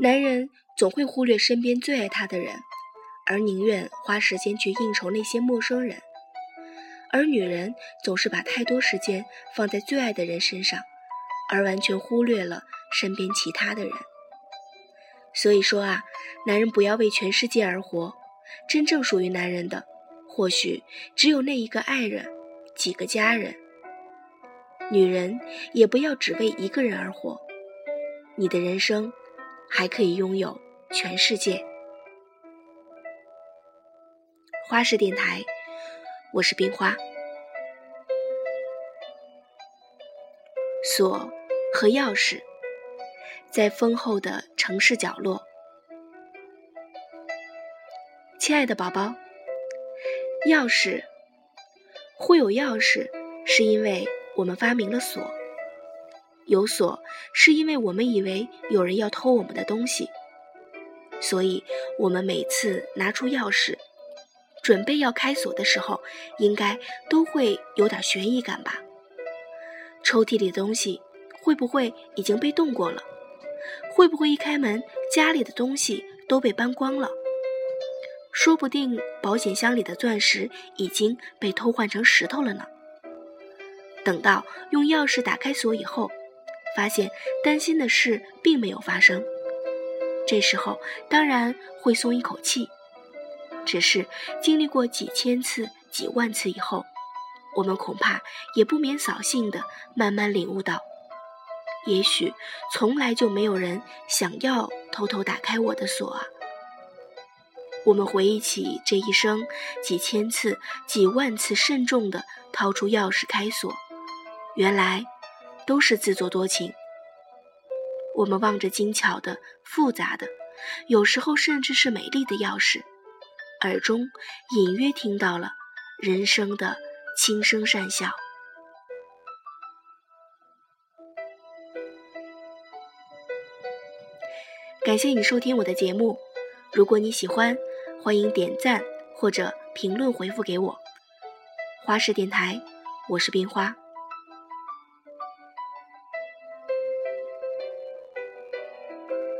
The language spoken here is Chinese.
男人总会忽略身边最爱他的人，而宁愿花时间去应酬那些陌生人；而女人总是把太多时间放在最爱的人身上，而完全忽略了身边其他的人。所以说啊，男人不要为全世界而活，真正属于男人的，或许只有那一个爱人，几个家人。女人也不要只为一个人而活，你的人生还可以拥有全世界。花式电台，我是冰花。锁和钥匙，在丰厚的城市角落。亲爱的宝宝，钥匙会有钥匙，是因为。我们发明了锁，有锁是因为我们以为有人要偷我们的东西，所以我们每次拿出钥匙，准备要开锁的时候，应该都会有点悬疑感吧？抽屉里的东西会不会已经被动过了？会不会一开门，家里的东西都被搬光了？说不定保险箱里的钻石已经被偷换成石头了呢？等到用钥匙打开锁以后，发现担心的事并没有发生，这时候当然会松一口气。只是经历过几千次、几万次以后，我们恐怕也不免扫兴的慢慢领悟到，也许从来就没有人想要偷偷打开我的锁啊。我们回忆起这一生几千次、几万次慎重的掏出钥匙开锁。原来都是自作多情。我们望着精巧的、复杂的，有时候甚至是美丽的钥匙，耳中隐约听到了人生的轻声善笑。感谢你收听我的节目，如果你喜欢，欢迎点赞或者评论回复给我。花式电台，我是冰花。